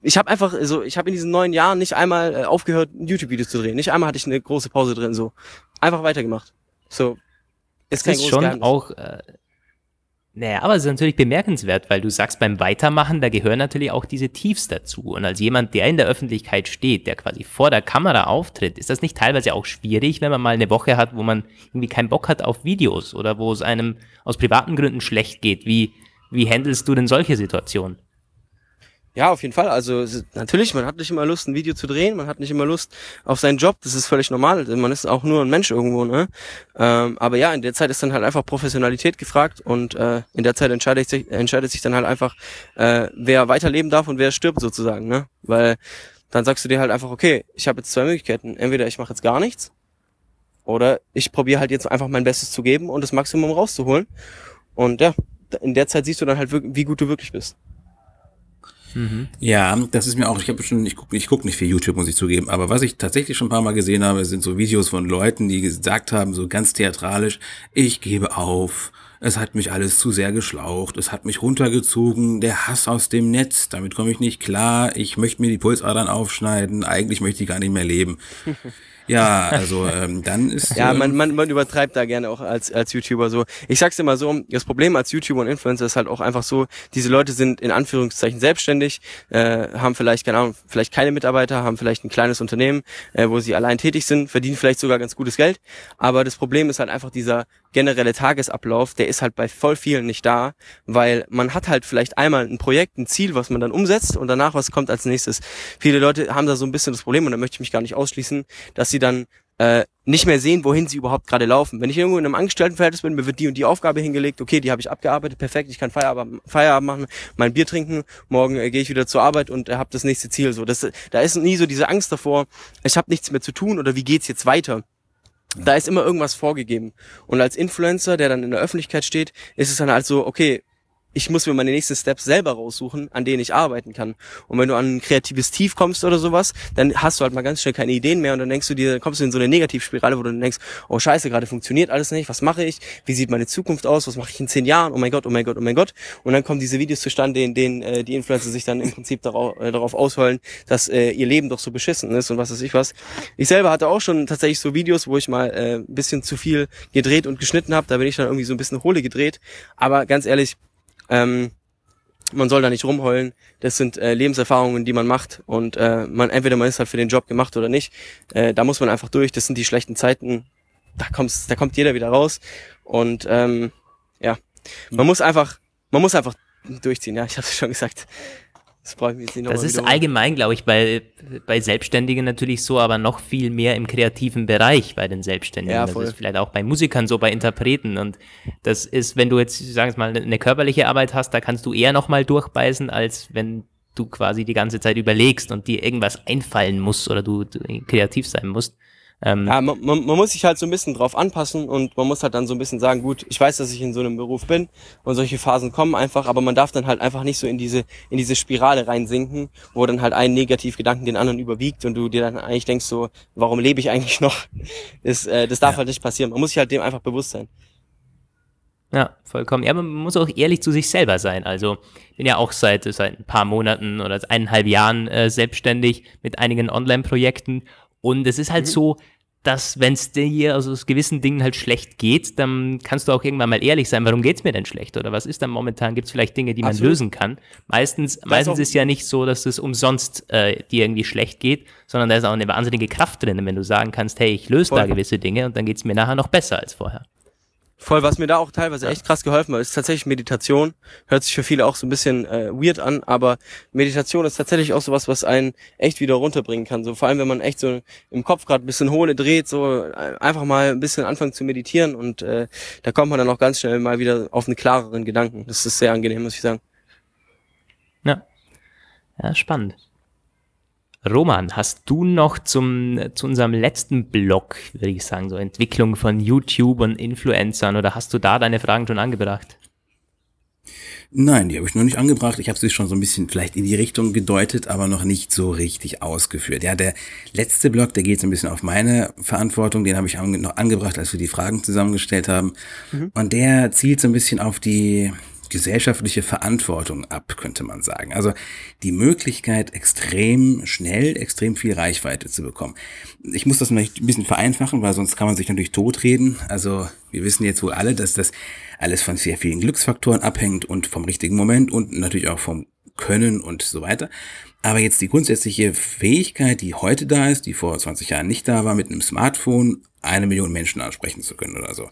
ich habe einfach, so, ich habe in diesen neun Jahren nicht einmal äh, aufgehört, YouTube-Videos zu drehen. Nicht einmal hatte ich eine große Pause drin. So, einfach weitergemacht. So, ist kein ist schon Geheimnis. auch äh, naja, aber es ist natürlich bemerkenswert, weil du sagst, beim Weitermachen, da gehören natürlich auch diese Tiefs dazu. Und als jemand, der in der Öffentlichkeit steht, der quasi vor der Kamera auftritt, ist das nicht teilweise auch schwierig, wenn man mal eine Woche hat, wo man irgendwie keinen Bock hat auf Videos oder wo es einem aus privaten Gründen schlecht geht? Wie, wie handelst du denn solche Situationen? Ja, auf jeden Fall. Also natürlich, man hat nicht immer Lust, ein Video zu drehen, man hat nicht immer Lust auf seinen Job, das ist völlig normal. Man ist auch nur ein Mensch irgendwo, ne? Ähm, aber ja, in der Zeit ist dann halt einfach Professionalität gefragt und äh, in der Zeit entscheidet sich, entscheidet sich dann halt einfach, äh, wer weiterleben darf und wer stirbt sozusagen, ne? Weil dann sagst du dir halt einfach, okay, ich habe jetzt zwei Möglichkeiten. Entweder ich mache jetzt gar nichts oder ich probiere halt jetzt einfach mein Bestes zu geben und das Maximum rauszuholen. Und ja, in der Zeit siehst du dann halt, wie gut du wirklich bist. Mhm. Ja, das ist mir auch, ich habe schon, ich gucke ich guck nicht viel YouTube, muss ich zugeben, aber was ich tatsächlich schon ein paar Mal gesehen habe, sind so Videos von Leuten, die gesagt haben, so ganz theatralisch, ich gebe auf, es hat mich alles zu sehr geschlaucht, es hat mich runtergezogen, der Hass aus dem Netz, damit komme ich nicht klar, ich möchte mir die Pulsadern aufschneiden, eigentlich möchte ich gar nicht mehr leben. Ja, also ähm, dann ist. Ja, man, man, man übertreibt da gerne auch als, als YouTuber so. Ich sag's immer so, das Problem als YouTuber und Influencer ist halt auch einfach so, diese Leute sind in Anführungszeichen selbstständig, äh, haben vielleicht, keine Ahnung, vielleicht keine Mitarbeiter, haben vielleicht ein kleines Unternehmen, äh, wo sie allein tätig sind, verdienen vielleicht sogar ganz gutes Geld. Aber das Problem ist halt einfach dieser generelle Tagesablauf, der ist halt bei voll vielen nicht da, weil man hat halt vielleicht einmal ein Projekt, ein Ziel, was man dann umsetzt und danach was kommt als nächstes. Viele Leute haben da so ein bisschen das Problem und da möchte ich mich gar nicht ausschließen, dass sie dann äh, nicht mehr sehen, wohin sie überhaupt gerade laufen. Wenn ich irgendwo in einem Angestelltenverhältnis bin, mir wird die und die Aufgabe hingelegt, okay, die habe ich abgearbeitet, perfekt, ich kann Feierabend, Feierabend machen, mein Bier trinken, morgen äh, gehe ich wieder zur Arbeit und äh, habe das nächste Ziel. So, das, da ist nie so diese Angst davor, ich habe nichts mehr zu tun oder wie geht's jetzt weiter. Da ist immer irgendwas vorgegeben. Und als Influencer, der dann in der Öffentlichkeit steht, ist es dann halt so, okay, ich muss mir meine nächsten Steps selber raussuchen, an denen ich arbeiten kann. Und wenn du an ein kreatives Tief kommst oder sowas, dann hast du halt mal ganz schnell keine Ideen mehr und dann denkst du dir, kommst du in so eine Negativspirale, wo du denkst, oh scheiße, gerade funktioniert alles nicht, was mache ich? Wie sieht meine Zukunft aus? Was mache ich in zehn Jahren? Oh mein Gott, oh mein Gott, oh mein Gott. Und dann kommen diese Videos zustande, in denen äh, die Influencer sich dann im Prinzip darauf, äh, darauf ausholen, dass äh, ihr Leben doch so beschissen ist und was weiß ich was. Ich selber hatte auch schon tatsächlich so Videos, wo ich mal äh, ein bisschen zu viel gedreht und geschnitten habe. Da bin ich dann irgendwie so ein bisschen hohle gedreht. Aber ganz ehrlich, ähm, man soll da nicht rumheulen. Das sind äh, Lebenserfahrungen, die man macht und äh, man entweder man ist halt für den Job gemacht oder nicht. Äh, da muss man einfach durch. Das sind die schlechten Zeiten. Da kommt's, da kommt jeder wieder raus und ähm, ja, man muss einfach, man muss einfach durchziehen. Ja, ich habe es schon gesagt. Das, brauche ich mir jetzt nicht das ist allgemein, glaube ich, bei, bei Selbstständigen natürlich so, aber noch viel mehr im kreativen Bereich bei den Selbstständigen. Ja, voll. Das ist vielleicht auch bei Musikern so, bei Interpreten. Und das ist, wenn du jetzt, sagen wir mal, eine körperliche Arbeit hast, da kannst du eher nochmal durchbeißen, als wenn du quasi die ganze Zeit überlegst und dir irgendwas einfallen muss oder du, du kreativ sein musst. Ähm, ja, man, man, man muss sich halt so ein bisschen drauf anpassen und man muss halt dann so ein bisschen sagen, gut, ich weiß, dass ich in so einem Beruf bin und solche Phasen kommen einfach, aber man darf dann halt einfach nicht so in diese, in diese Spirale reinsinken, wo dann halt ein Negativgedanken den anderen überwiegt und du dir dann eigentlich denkst so, warum lebe ich eigentlich noch? Das, äh, das darf ja. halt nicht passieren. Man muss sich halt dem einfach bewusst sein. Ja, vollkommen. Ja, man muss auch ehrlich zu sich selber sein. Also bin ja auch seit, seit ein paar Monaten oder eineinhalb Jahren äh, selbstständig mit einigen Online-Projekten und es ist halt mhm. so, dass wenn es dir also aus gewissen Dingen halt schlecht geht, dann kannst du auch irgendwann mal ehrlich sein, warum geht's mir denn schlecht oder was ist dann momentan? Gibt es vielleicht Dinge, die man Absolut. lösen kann? Meistens, das meistens ist ja nicht so, dass es umsonst äh, dir irgendwie schlecht geht, sondern da ist auch eine wahnsinnige Kraft drin, wenn du sagen kannst, hey, ich löse da gewisse Dinge und dann geht's mir nachher noch besser als vorher. Voll, was mir da auch teilweise echt krass geholfen hat, ist tatsächlich Meditation. Hört sich für viele auch so ein bisschen äh, weird an, aber Meditation ist tatsächlich auch sowas, was einen echt wieder runterbringen kann. So vor allem, wenn man echt so im Kopf gerade ein bisschen Hohle dreht, so äh, einfach mal ein bisschen anfangen zu meditieren und äh, da kommt man dann auch ganz schnell mal wieder auf einen klareren Gedanken. Das ist sehr angenehm, muss ich sagen. Ja, ja spannend. Roman, hast du noch zum, zu unserem letzten Blog, würde ich sagen, so Entwicklung von YouTube und Influencern oder hast du da deine Fragen schon angebracht? Nein, die habe ich noch nicht angebracht. Ich habe sie schon so ein bisschen vielleicht in die Richtung gedeutet, aber noch nicht so richtig ausgeführt. Ja, der letzte Blog, der geht so ein bisschen auf meine Verantwortung. Den habe ich noch angebracht, als wir die Fragen zusammengestellt haben. Mhm. Und der zielt so ein bisschen auf die gesellschaftliche Verantwortung ab, könnte man sagen. Also die Möglichkeit, extrem schnell, extrem viel Reichweite zu bekommen. Ich muss das ein bisschen vereinfachen, weil sonst kann man sich natürlich totreden. Also wir wissen jetzt wohl alle, dass das alles von sehr vielen Glücksfaktoren abhängt und vom richtigen Moment und natürlich auch vom Können und so weiter. Aber jetzt die grundsätzliche Fähigkeit, die heute da ist, die vor 20 Jahren nicht da war, mit einem Smartphone eine Million Menschen ansprechen zu können oder so.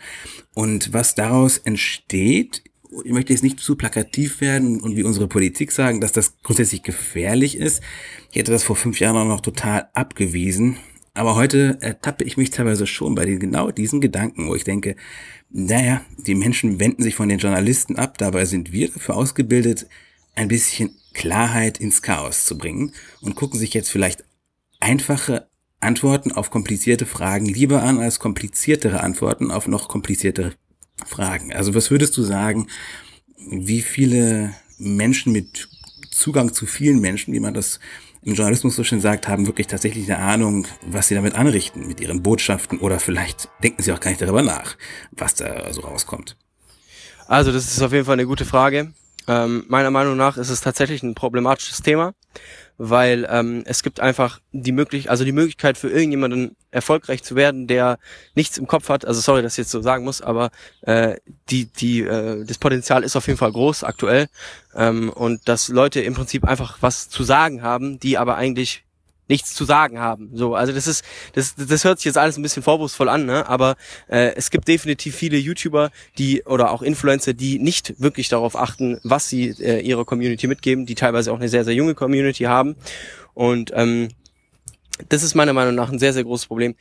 Und was daraus entsteht, ich möchte jetzt nicht zu plakativ werden und wie unsere Politik sagen, dass das grundsätzlich gefährlich ist. Ich hätte das vor fünf Jahren auch noch total abgewiesen. Aber heute ertappe ich mich teilweise schon bei den, genau diesen Gedanken, wo ich denke, naja, die Menschen wenden sich von den Journalisten ab, dabei sind wir dafür ausgebildet, ein bisschen Klarheit ins Chaos zu bringen und gucken sich jetzt vielleicht einfache Antworten auf komplizierte Fragen lieber an als kompliziertere Antworten auf noch kompliziertere Fragen. Also was würdest du sagen, wie viele Menschen mit Zugang zu vielen Menschen, wie man das im Journalismus so schön sagt, haben wirklich tatsächlich eine Ahnung, was sie damit anrichten, mit ihren Botschaften oder vielleicht denken sie auch gar nicht darüber nach, was da so rauskommt. Also das ist auf jeden Fall eine gute Frage. Ähm, meiner Meinung nach ist es tatsächlich ein problematisches Thema weil ähm, es gibt einfach die Möglichkeit, also die Möglichkeit für irgendjemanden erfolgreich zu werden, der nichts im Kopf hat. Also sorry, dass ich jetzt so sagen muss, aber äh, die die äh, das Potenzial ist auf jeden Fall groß aktuell ähm, und dass Leute im Prinzip einfach was zu sagen haben, die aber eigentlich nichts zu sagen haben. So, also das ist, das, das hört sich jetzt alles ein bisschen vorwurfsvoll an, ne? Aber äh, es gibt definitiv viele YouTuber, die oder auch Influencer, die nicht wirklich darauf achten, was sie äh, ihrer Community mitgeben, die teilweise auch eine sehr, sehr junge Community haben. Und ähm, das ist meiner Meinung nach ein sehr, sehr großes Problem.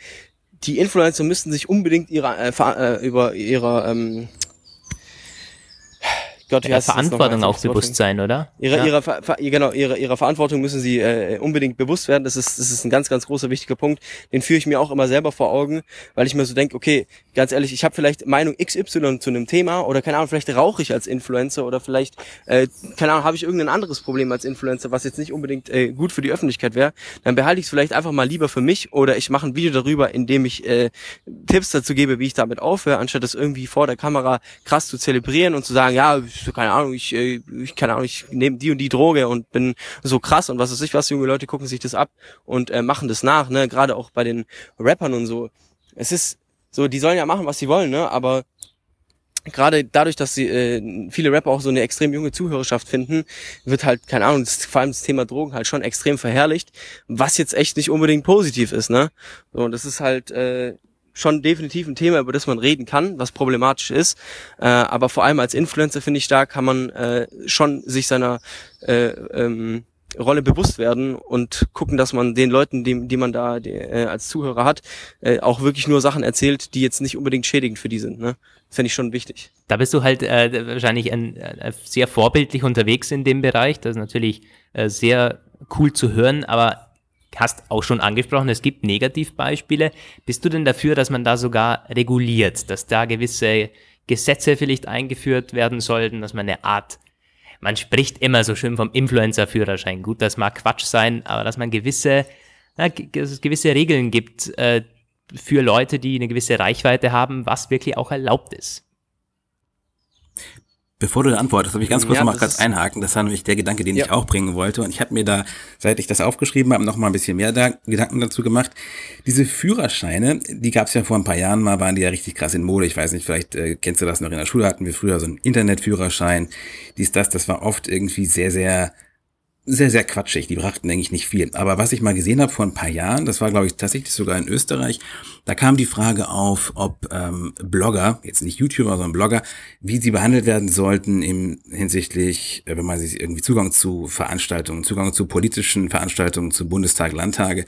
Die Influencer müssten sich unbedingt ihre, äh, äh über ihre ähm, Gott, wie heißt Verantwortung auch bewusst sein, oder? Ihre, ja. ihrer, genau, ihrer, ihrer Verantwortung müssen sie äh, unbedingt bewusst werden. Das ist, das ist ein ganz, ganz großer wichtiger Punkt. Den führe ich mir auch immer selber vor Augen, weil ich mir so denke, okay, ganz ehrlich, ich habe vielleicht Meinung XY zu einem Thema oder keine Ahnung, vielleicht rauche ich als Influencer oder vielleicht, äh, keine Ahnung, habe ich irgendein anderes Problem als Influencer, was jetzt nicht unbedingt äh, gut für die Öffentlichkeit wäre. Dann behalte ich es vielleicht einfach mal lieber für mich oder ich mache ein Video darüber, in dem ich äh, Tipps dazu gebe, wie ich damit aufhöre, anstatt das irgendwie vor der Kamera krass zu zelebrieren und zu sagen, ja, keine Ahnung, ich, äh, ich keine Ahnung, ich nehme die und die Droge und bin so krass und was weiß ich was, junge Leute gucken sich das ab und äh, machen das nach, ne, gerade auch bei den Rappern und so. Es ist so, die sollen ja machen, was sie wollen, ne, aber gerade dadurch, dass sie äh, viele Rapper auch so eine extrem junge Zuhörerschaft finden, wird halt, keine Ahnung, das, vor allem das Thema Drogen halt schon extrem verherrlicht, was jetzt echt nicht unbedingt positiv ist, ne? So, und das ist halt äh, schon definitiv ein Thema, über das man reden kann, was problematisch ist. Äh, aber vor allem als Influencer finde ich, da kann man äh, schon sich seiner äh, ähm, Rolle bewusst werden und gucken, dass man den Leuten, die, die man da die, äh, als Zuhörer hat, äh, auch wirklich nur Sachen erzählt, die jetzt nicht unbedingt schädigend für die sind. Ne? Finde ich schon wichtig. Da bist du halt äh, wahrscheinlich ein, äh, sehr vorbildlich unterwegs in dem Bereich. Das ist natürlich äh, sehr cool zu hören, aber hast auch schon angesprochen, es gibt Negativbeispiele. Bist du denn dafür, dass man da sogar reguliert, dass da gewisse Gesetze vielleicht eingeführt werden sollten, dass man eine Art, man spricht immer so schön vom Influencer-Führerschein. Gut, das mag Quatsch sein, aber dass man gewisse, na, gewisse Regeln gibt äh, für Leute, die eine gewisse Reichweite haben, was wirklich auch erlaubt ist. Bevor du da antwortest, habe ich ganz kurz ja, noch mal kurz einhaken. Das war nämlich der Gedanke, den ja. ich auch bringen wollte. Und ich habe mir da, seit ich das aufgeschrieben habe, noch mal ein bisschen mehr da, Gedanken dazu gemacht. Diese Führerscheine, die gab es ja vor ein paar Jahren mal, waren die ja richtig krass in Mode. Ich weiß nicht, vielleicht äh, kennst du das noch in der Schule, hatten wir früher so einen Internetführerschein. Dies, das, das war oft irgendwie sehr, sehr sehr, sehr quatschig. Die brachten eigentlich nicht viel. Aber was ich mal gesehen habe vor ein paar Jahren, das war, glaube ich, tatsächlich sogar in Österreich, da kam die Frage auf, ob ähm, Blogger, jetzt nicht YouTuber, sondern Blogger, wie sie behandelt werden sollten im hinsichtlich, äh, wenn man sich irgendwie Zugang zu Veranstaltungen, Zugang zu politischen Veranstaltungen, zu Bundestag, Landtage.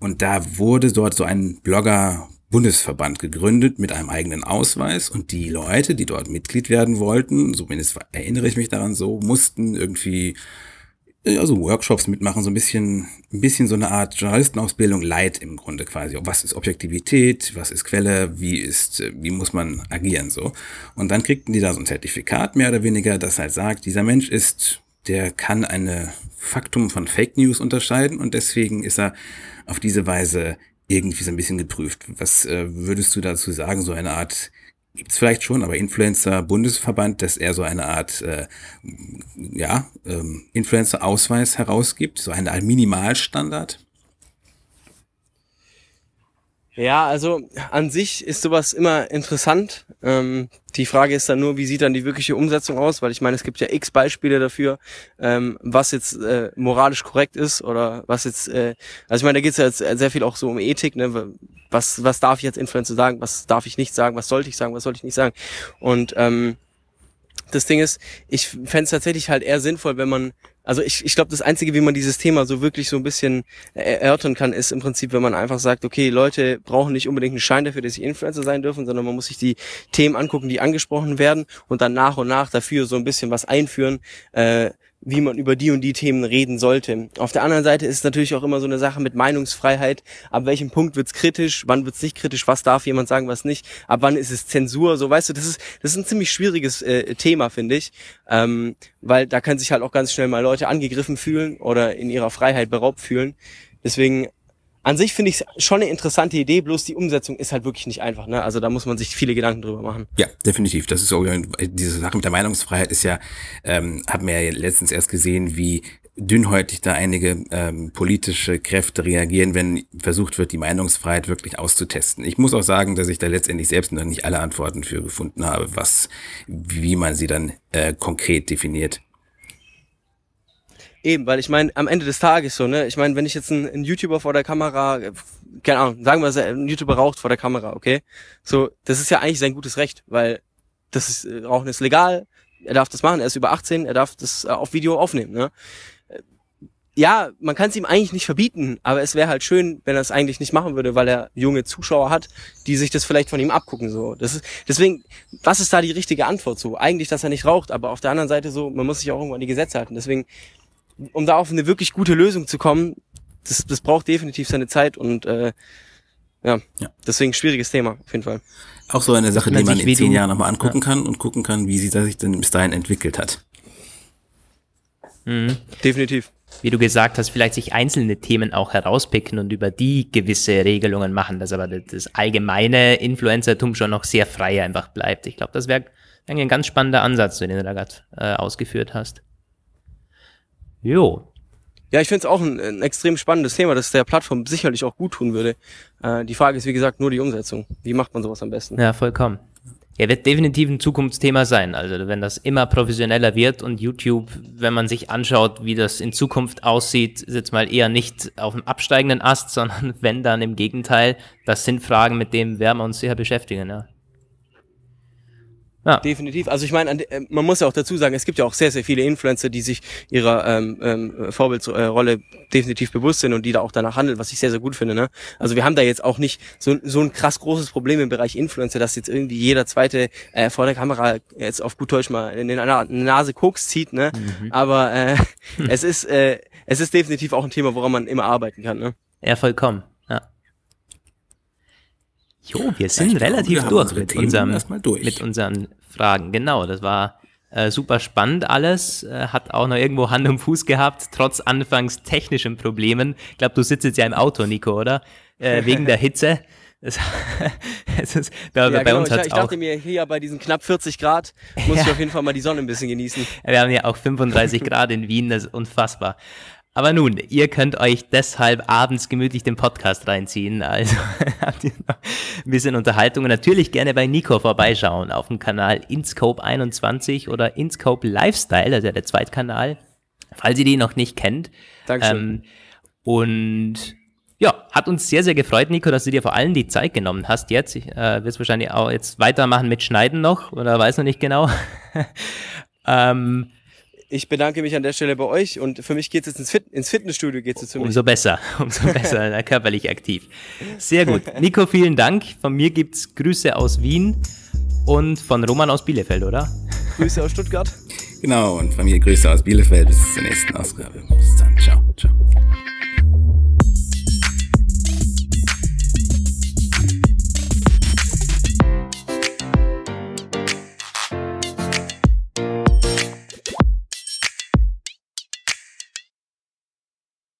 Und da wurde dort so ein Blogger Bundesverband gegründet mit einem eigenen Ausweis und die Leute, die dort Mitglied werden wollten, zumindest erinnere ich mich daran so, mussten irgendwie also Workshops mitmachen, so ein bisschen, ein bisschen so eine Art Journalistenausbildung light im Grunde quasi. Was ist Objektivität? Was ist Quelle? Wie ist, wie muss man agieren so? Und dann kriegten die da so ein Zertifikat mehr oder weniger, das halt sagt, dieser Mensch ist, der kann eine Faktum von Fake News unterscheiden und deswegen ist er auf diese Weise irgendwie so ein bisschen geprüft. Was äh, würdest du dazu sagen? So eine Art gibt's vielleicht schon, aber Influencer-Bundesverband, dass er so eine Art äh, ja, ähm, Influencer-Ausweis herausgibt, so eine Art Minimalstandard? Ja, also an sich ist sowas immer interessant. Ähm, die Frage ist dann nur, wie sieht dann die wirkliche Umsetzung aus? Weil ich meine, es gibt ja x Beispiele dafür, ähm, was jetzt äh, moralisch korrekt ist oder was jetzt, äh, also ich meine, da geht es ja jetzt sehr viel auch so um Ethik, ne? Was, was darf ich als Influencer sagen, was darf ich nicht sagen, was sollte ich sagen, was sollte ich nicht sagen? Und ähm, das Ding ist, ich fände es tatsächlich halt eher sinnvoll, wenn man also ich, ich glaube, das Einzige, wie man dieses Thema so wirklich so ein bisschen erörtern kann, ist im Prinzip, wenn man einfach sagt, okay, Leute brauchen nicht unbedingt einen Schein dafür, dass sie Influencer sein dürfen, sondern man muss sich die Themen angucken, die angesprochen werden und dann nach und nach dafür so ein bisschen was einführen, äh, wie man über die und die Themen reden sollte. Auf der anderen Seite ist es natürlich auch immer so eine Sache mit Meinungsfreiheit. Ab welchem Punkt wird's kritisch, wann wird's nicht kritisch, was darf jemand sagen, was nicht, ab wann ist es Zensur, so weißt du, das ist, das ist ein ziemlich schwieriges äh, Thema, finde ich, ähm, weil da können sich halt auch ganz schnell mal Leute angegriffen fühlen oder in ihrer Freiheit beraubt fühlen. Deswegen an sich finde ich es schon eine interessante Idee, bloß die Umsetzung ist halt wirklich nicht einfach. Ne? Also da muss man sich viele Gedanken drüber machen. Ja, definitiv. Das ist so, diese Sache mit der Meinungsfreiheit ist ja, ähm, haben wir ja letztens erst gesehen, wie dünnhäutig da einige ähm, politische Kräfte reagieren, wenn versucht wird, die Meinungsfreiheit wirklich auszutesten. Ich muss auch sagen, dass ich da letztendlich selbst noch nicht alle Antworten für gefunden habe, was, wie man sie dann äh, konkret definiert. Eben, weil ich meine, am Ende des Tages so, ne? Ich meine, wenn ich jetzt einen, einen YouTuber vor der Kamera, keine Ahnung, sagen wir, ein YouTuber raucht vor der Kamera, okay? So, das ist ja eigentlich sein gutes Recht, weil das ist, äh, Rauchen ist legal, er darf das machen, er ist über 18, er darf das äh, auf Video aufnehmen, ne? ja, man kann es ihm eigentlich nicht verbieten, aber es wäre halt schön, wenn er es eigentlich nicht machen würde, weil er junge Zuschauer hat, die sich das vielleicht von ihm abgucken. So, das ist deswegen, was ist da die richtige Antwort so? Eigentlich, dass er nicht raucht, aber auf der anderen Seite so, man muss sich auch irgendwo an die Gesetze halten. Deswegen, um da auf eine wirklich gute Lösung zu kommen, das, das braucht definitiv seine Zeit und äh, ja, ja, deswegen schwieriges Thema auf jeden Fall. Auch so eine Sache, die man in zehn Jahren nochmal angucken ja. kann und gucken kann, wie sie sich denn bis dahin entwickelt hat. Mhm. Definitiv wie du gesagt hast, vielleicht sich einzelne Themen auch herauspicken und über die gewisse Regelungen machen, dass aber das allgemeine Influencertum schon noch sehr frei einfach bleibt. Ich glaube, das wäre ein ganz spannender Ansatz, den du da gerade äh, ausgeführt hast. Jo. Ja, ich finde es auch ein, ein, extrem spannendes Thema, das der Plattform sicherlich auch gut tun würde. Äh, die Frage ist, wie gesagt, nur die Umsetzung. Wie macht man sowas am besten? Ja, vollkommen. Er wird definitiv ein Zukunftsthema sein. Also wenn das immer professioneller wird und YouTube, wenn man sich anschaut, wie das in Zukunft aussieht, ist jetzt mal eher nicht auf dem absteigenden Ast, sondern wenn dann im Gegenteil, das sind Fragen, mit denen werden wir uns sicher beschäftigen. Ja. Ja. Definitiv. Also ich meine, äh, man muss ja auch dazu sagen, es gibt ja auch sehr, sehr viele Influencer, die sich ihrer ähm, ähm, Vorbildrolle definitiv bewusst sind und die da auch danach handeln, was ich sehr, sehr gut finde. Ne? Also wir haben da jetzt auch nicht so, so ein krass großes Problem im Bereich Influencer, dass jetzt irgendwie jeder zweite äh, vor der Kamera jetzt auf gut Deutsch mal in eine Nase Koks zieht. Ne? Mhm. Aber äh, es ist äh, es ist definitiv auch ein Thema, woran man immer arbeiten kann. Ne? Ja, vollkommen. Jo, wir sind ja, relativ durch, mit, unserem, durch mit unseren Fragen. Genau, das war äh, super spannend alles. Äh, hat auch noch irgendwo Hand und Fuß gehabt, trotz anfangs technischen Problemen. Ich glaube, du sitzt jetzt ja im Auto, Nico, oder? Äh, wegen der Hitze. Das, das ist, bei, ja, bei genau. uns ich, ich dachte mir, hier bei diesen knapp 40 Grad muss ja. ich auf jeden Fall mal die Sonne ein bisschen genießen. Wir haben ja auch 35 Grad in Wien, das ist unfassbar. Aber nun, ihr könnt euch deshalb abends gemütlich den Podcast reinziehen. Also habt ihr noch ein bisschen Unterhaltung und natürlich gerne bei Nico vorbeischauen auf dem Kanal InScope21 oder InScope Lifestyle, also der Zweitkanal, falls ihr die noch nicht kennt. Dankeschön. Ähm, und ja, hat uns sehr, sehr gefreut, Nico, dass du dir vor allem die Zeit genommen hast jetzt. Ich äh, wirst wahrscheinlich auch jetzt weitermachen mit Schneiden noch oder weiß noch nicht genau. ähm, ich bedanke mich an der Stelle bei euch und für mich geht es jetzt ins, Fit ins Fitnessstudio. Geht's jetzt für mich. Umso besser, umso besser, körperlich aktiv. Sehr gut. Nico, vielen Dank. Von mir gibt's Grüße aus Wien und von Roman aus Bielefeld, oder? Grüße aus Stuttgart. Genau, und von mir Grüße aus Bielefeld. Bis zur nächsten Ausgabe. Bis dann. Ciao. Ciao.